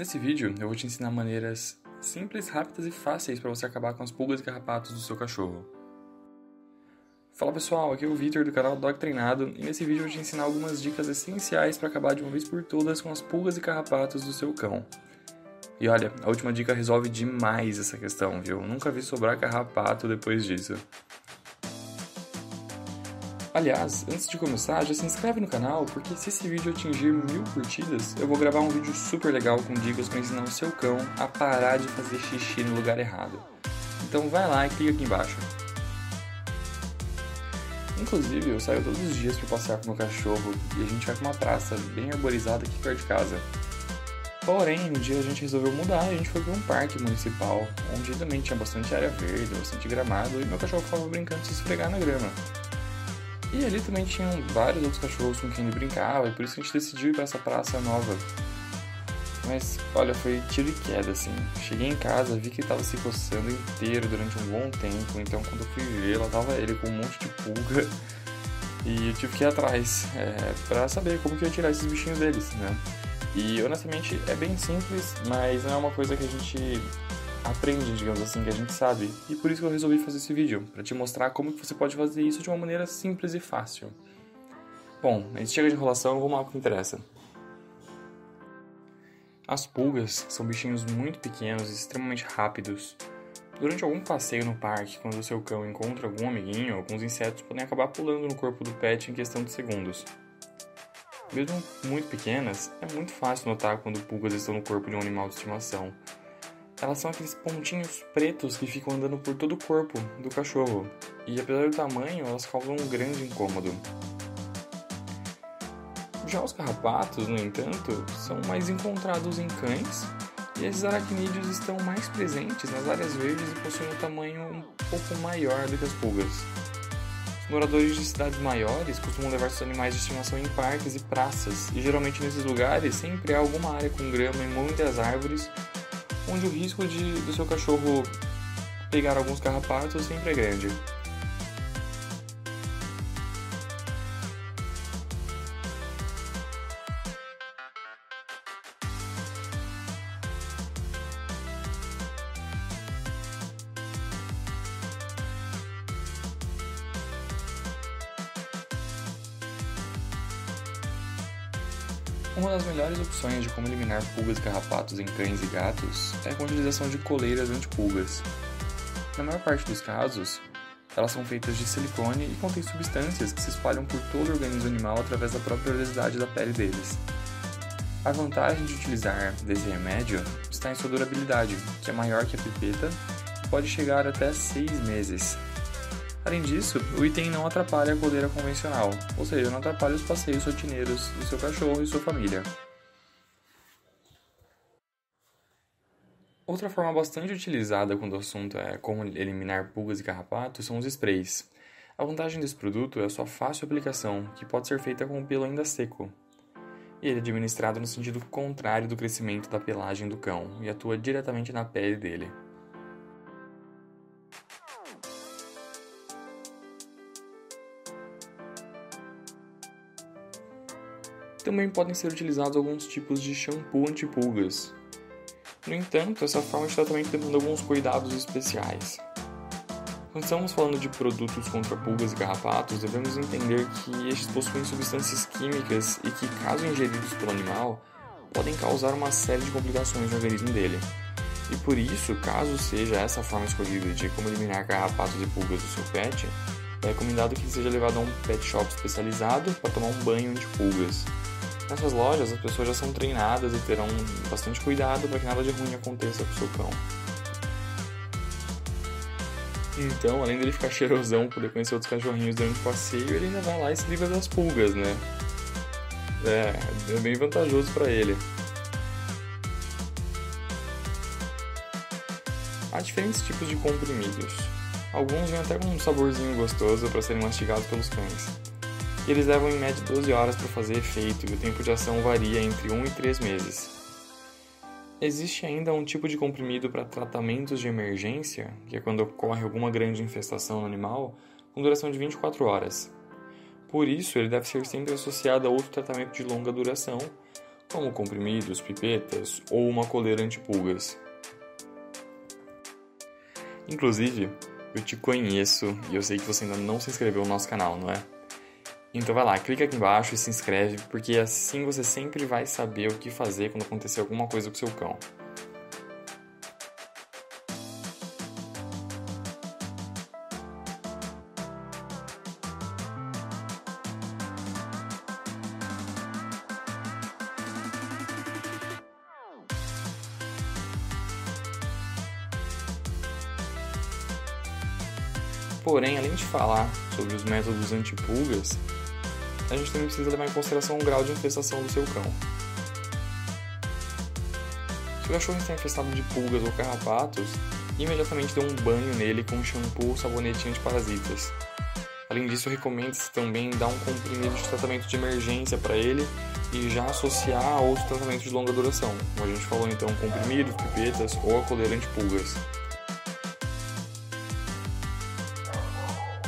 Nesse vídeo eu vou te ensinar maneiras simples, rápidas e fáceis para você acabar com as pulgas e carrapatos do seu cachorro. Fala pessoal, aqui é o Victor do canal Dog Treinado e nesse vídeo eu vou te ensinar algumas dicas essenciais para acabar de uma vez por todas com as pulgas e carrapatos do seu cão. E olha, a última dica resolve demais essa questão, viu? Nunca vi sobrar carrapato depois disso. Aliás, antes de começar, já se inscreve no canal, porque se esse vídeo atingir mil curtidas, eu vou gravar um vídeo super legal com dicas para ensinar o seu cão a parar de fazer xixi no lugar errado. Então vai lá e clica aqui embaixo. Inclusive, eu saio todos os dias para passear com meu cachorro e a gente vai para uma praça bem arborizada aqui perto de casa. Porém, um dia a gente resolveu mudar e a gente foi para um parque municipal, onde também tinha bastante área verde, bastante gramado e meu cachorro ficava brincando de se esfregar na grama. E ali também tinham vários outros cachorros com quem ele brincava, e por isso a gente decidiu ir para essa praça nova. Mas, olha, foi tiro e queda, assim. Cheguei em casa, vi que ele tava se coçando inteiro durante um bom tempo, então quando eu fui ver, lá tava ele com um monte de pulga. E eu tive que ir atrás, é, para saber como que eu ia tirar esses bichinhos deles, né? E honestamente é bem simples, mas não é uma coisa que a gente aprende, digamos assim, que a gente sabe. E por isso que eu resolvi fazer esse vídeo, para te mostrar como que você pode fazer isso de uma maneira simples e fácil. Bom, a gente chega de enrolação, vamos lá o que interessa. As pulgas são bichinhos muito pequenos e extremamente rápidos. Durante algum passeio no parque, quando o seu cão encontra algum amiguinho, alguns insetos podem acabar pulando no corpo do pet em questão de segundos. Mesmo muito pequenas, é muito fácil notar quando pulgas estão no corpo de um animal de estimação, elas são aqueles pontinhos pretos que ficam andando por todo o corpo do cachorro. E apesar do tamanho, elas causam um grande incômodo. Já os carrapatos, no entanto, são mais encontrados em cães e esses aracnídeos estão mais presentes nas áreas verdes e possuem um tamanho um pouco maior do que as pulgas. Moradores de cidades maiores costumam levar seus animais de estimação em parques e praças, e geralmente nesses lugares sempre há alguma área com grama e muitas árvores onde o risco de, do seu cachorro pegar alguns carrapatos sempre é grande. Uma das melhores opções de como eliminar pulgas e carrapatos em cães e gatos é com a utilização de coleiras antipulgas. Na maior parte dos casos, elas são feitas de silicone e contêm substâncias que se espalham por todo o organismo animal através da própria oleosidade da pele deles. A vantagem de utilizar desse remédio está em sua durabilidade, que é maior que a pipeta e pode chegar até 6 meses, Além disso, o item não atrapalha a coleira convencional, ou seja, não atrapalha os passeios rotineiros do seu cachorro e sua família. Outra forma bastante utilizada quando o assunto é como eliminar pulgas e carrapatos são os sprays. A vantagem desse produto é a sua fácil aplicação, que pode ser feita com o pelo ainda seco. E ele é administrado no sentido contrário do crescimento da pelagem do cão e atua diretamente na pele dele. Também podem ser utilizados alguns tipos de shampoo antipulgas. No entanto, essa forma de tratamento demanda alguns cuidados especiais. Quando estamos falando de produtos contra pulgas e carrapatos, devemos entender que estes possuem substâncias químicas e que, caso ingeridos pelo animal, podem causar uma série de complicações no organismo dele. E por isso, caso seja essa forma escolhida de como eliminar carrapatos e pulgas do seu pet, é recomendado que ele seja levado a um pet shop especializado para tomar um banho antipulgas. Nessas lojas, as pessoas já são treinadas e terão bastante cuidado para que nada de ruim aconteça com o seu cão. Então, além dele ficar cheirosão, poder conhecer outros cachorrinhos durante o passeio, ele ainda vai lá e se livra das pulgas, né? É, é bem vantajoso para ele. Há diferentes tipos de comprimidos. Alguns vêm até com um saborzinho gostoso para serem mastigados pelos cães eles levam em média 12 horas para fazer efeito e o tempo de ação varia entre 1 e 3 meses. Existe ainda um tipo de comprimido para tratamentos de emergência, que é quando ocorre alguma grande infestação no animal, com duração de 24 horas. Por isso, ele deve ser sempre associado a outro tratamento de longa duração, como comprimidos, pipetas ou uma coleira antipulgas. Inclusive, eu te conheço e eu sei que você ainda não se inscreveu no nosso canal, não é? Então vai lá, clica aqui embaixo e se inscreve, porque assim você sempre vai saber o que fazer quando acontecer alguma coisa com seu cão. Porém, além de falar sobre os métodos antipulgas, a gente também precisa levar em consideração o grau de infestação do seu cão. Se o cachorro está infestado de pulgas ou carrapatos, imediatamente dê um banho nele com shampoo ou sabonete antiparasitas. Além disso, recomenda-se também dar um comprimido de tratamento de emergência para ele e já associar a outros tratamentos de longa duração, como a gente falou então, comprimidos, pipetas ou a coleira antipulgas.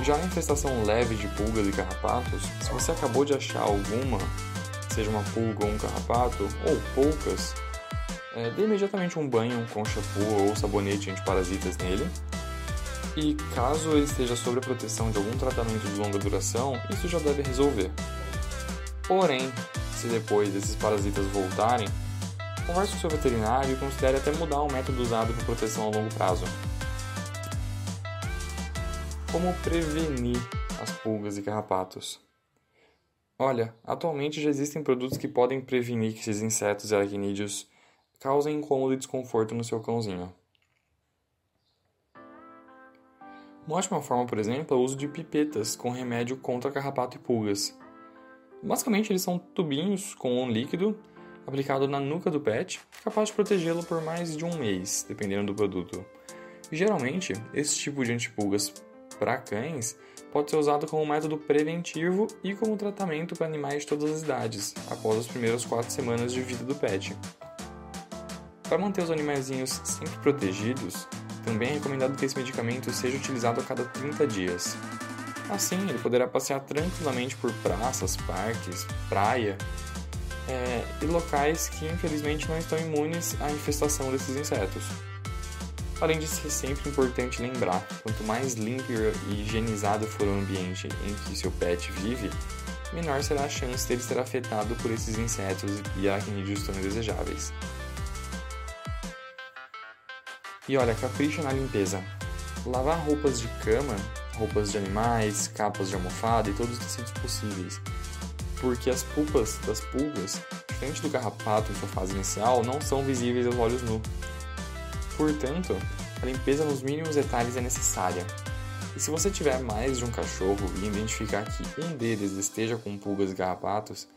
Já na infestação leve de pulgas e carrapatos, se você acabou de achar alguma, seja uma pulga ou um carrapato, ou poucas, é, dê imediatamente um banho com shampoo ou sabonete antiparasitas nele. E caso ele esteja sob a proteção de algum tratamento de longa duração, isso já deve resolver. Porém, se depois esses parasitas voltarem, converse com seu veterinário e considere até mudar o método usado para proteção a longo prazo. Como prevenir as pulgas e carrapatos? Olha, atualmente já existem produtos que podem prevenir que esses insetos e aracnídeos causem incômodo e desconforto no seu cãozinho. Uma ótima forma, por exemplo, é o uso de pipetas com remédio contra carrapato e pulgas. Basicamente, eles são tubinhos com um líquido aplicado na nuca do pet, capaz de protegê-lo por mais de um mês, dependendo do produto. Geralmente, esse tipo de antipulgas para cães pode ser usado como método preventivo e como tratamento para animais de todas as idades, após as primeiras quatro semanas de vida do pet. Para manter os animaizinhos sempre protegidos, também é recomendado que esse medicamento seja utilizado a cada 30 dias. Assim, ele poderá passear tranquilamente por praças, parques, praia é, e locais que infelizmente não estão imunes à infestação desses insetos. Além disso, é sempre importante lembrar: quanto mais limpo e higienizado for o ambiente em que seu pet vive, menor será a chance dele ser afetado por esses insetos e aracnídeos tão indesejáveis. E olha, capricha na limpeza. Lavar roupas de cama, roupas de animais, capas de almofada e todos os tecidos possíveis. Porque as pulpas das pulgas, diferente do carrapato em sua fase inicial, não são visíveis aos olhos nus Portanto, a limpeza nos mínimos detalhes é necessária. E se você tiver mais de um cachorro e identificar que um deles esteja com pulgas e garrapatos,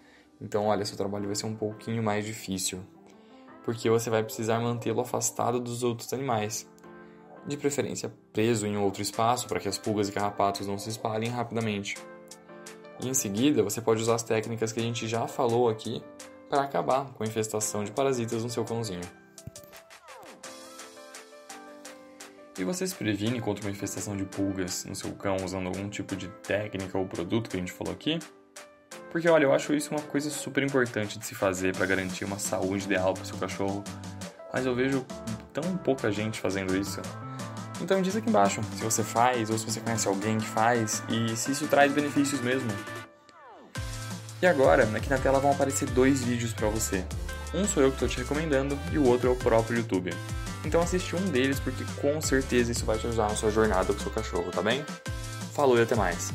então olha, seu trabalho vai ser um pouquinho mais difícil, porque você vai precisar mantê-lo afastado dos outros animais, de preferência preso em outro espaço para que as pulgas e carrapatos não se espalhem rapidamente. E em seguida, você pode usar as técnicas que a gente já falou aqui para acabar com a infestação de parasitas no seu cãozinho. E você se previne contra uma infestação de pulgas no seu cão usando algum tipo de técnica ou produto que a gente falou aqui? Porque olha, eu acho isso uma coisa super importante de se fazer para garantir uma saúde ideal para seu cachorro, mas eu vejo tão pouca gente fazendo isso. Então diz aqui embaixo se você faz ou se você conhece alguém que faz e se isso traz benefícios mesmo. E agora, aqui na tela vão aparecer dois vídeos para você. Um sou eu que estou te recomendando e o outro é o próprio YouTube. Então assiste um deles porque com certeza isso vai te ajudar na sua jornada com o seu cachorro, tá bem? Falou e até mais!